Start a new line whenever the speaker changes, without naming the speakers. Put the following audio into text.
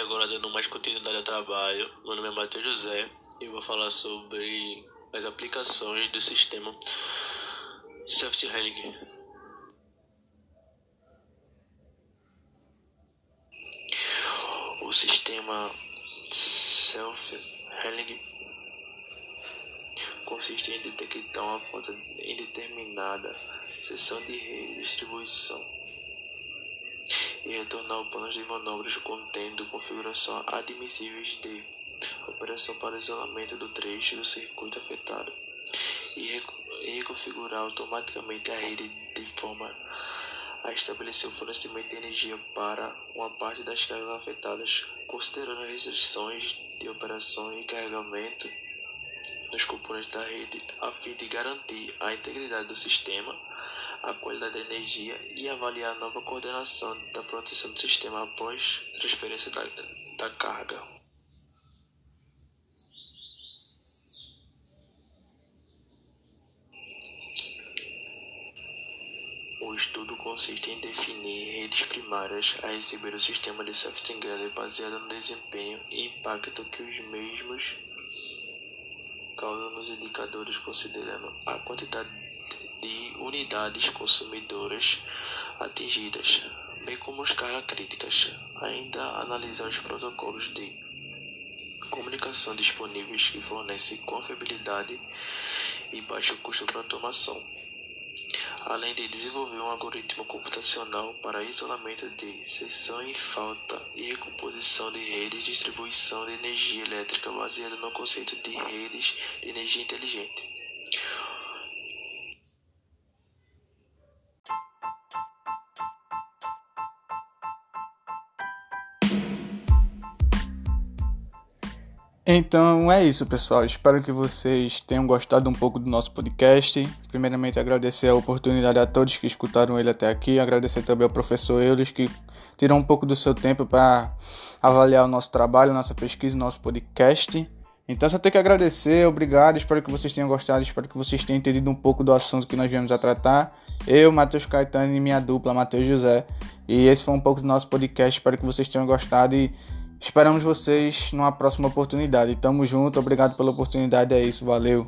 agora dando mais continuidade ao trabalho. Meu nome é Matheus José e eu vou falar sobre as aplicações do sistema Self-Healing. O sistema Self-Healing consiste em detectar uma falta em determinada seção de redistribuição e retornar o plano de manobras contendo configuração admissíveis de operação para isolamento do trecho do circuito afetado e reconfigurar automaticamente a rede de forma a estabelecer o fornecimento de energia para uma parte das cargas afetadas, considerando as restrições de operação e carregamento nos componentes da rede, a fim de garantir a integridade do sistema a qualidade da energia e avaliar a nova coordenação da proteção do sistema após transferência da, da carga. O estudo consiste em definir redes primárias a receber o sistema de Seftinger baseado no desempenho e impacto que os mesmos causam nos indicadores considerando a quantidade de unidades consumidoras atingidas, bem como as cargas críticas. Ainda analisar os protocolos de comunicação disponíveis que fornecem confiabilidade e baixo custo para automação, além de desenvolver um algoritmo computacional para isolamento de seção em falta e recomposição de redes de distribuição de energia elétrica baseado no conceito de redes de energia inteligente.
Então é isso, pessoal. Espero que vocês tenham gostado um pouco do nosso podcast. Primeiramente, agradecer a oportunidade a todos que escutaram ele até aqui. Agradecer também ao professor Eulis, que tirou um pouco do seu tempo para avaliar o nosso trabalho, nossa pesquisa, nosso podcast. Então, só tenho que agradecer. Obrigado. Espero que vocês tenham gostado. Espero que vocês tenham entendido um pouco do assunto que nós viemos a tratar. Eu, Matheus Caetano e minha dupla, Matheus José. E esse foi um pouco do nosso podcast. Espero que vocês tenham gostado e Esperamos vocês numa próxima oportunidade. Tamo junto, obrigado pela oportunidade. É isso, valeu.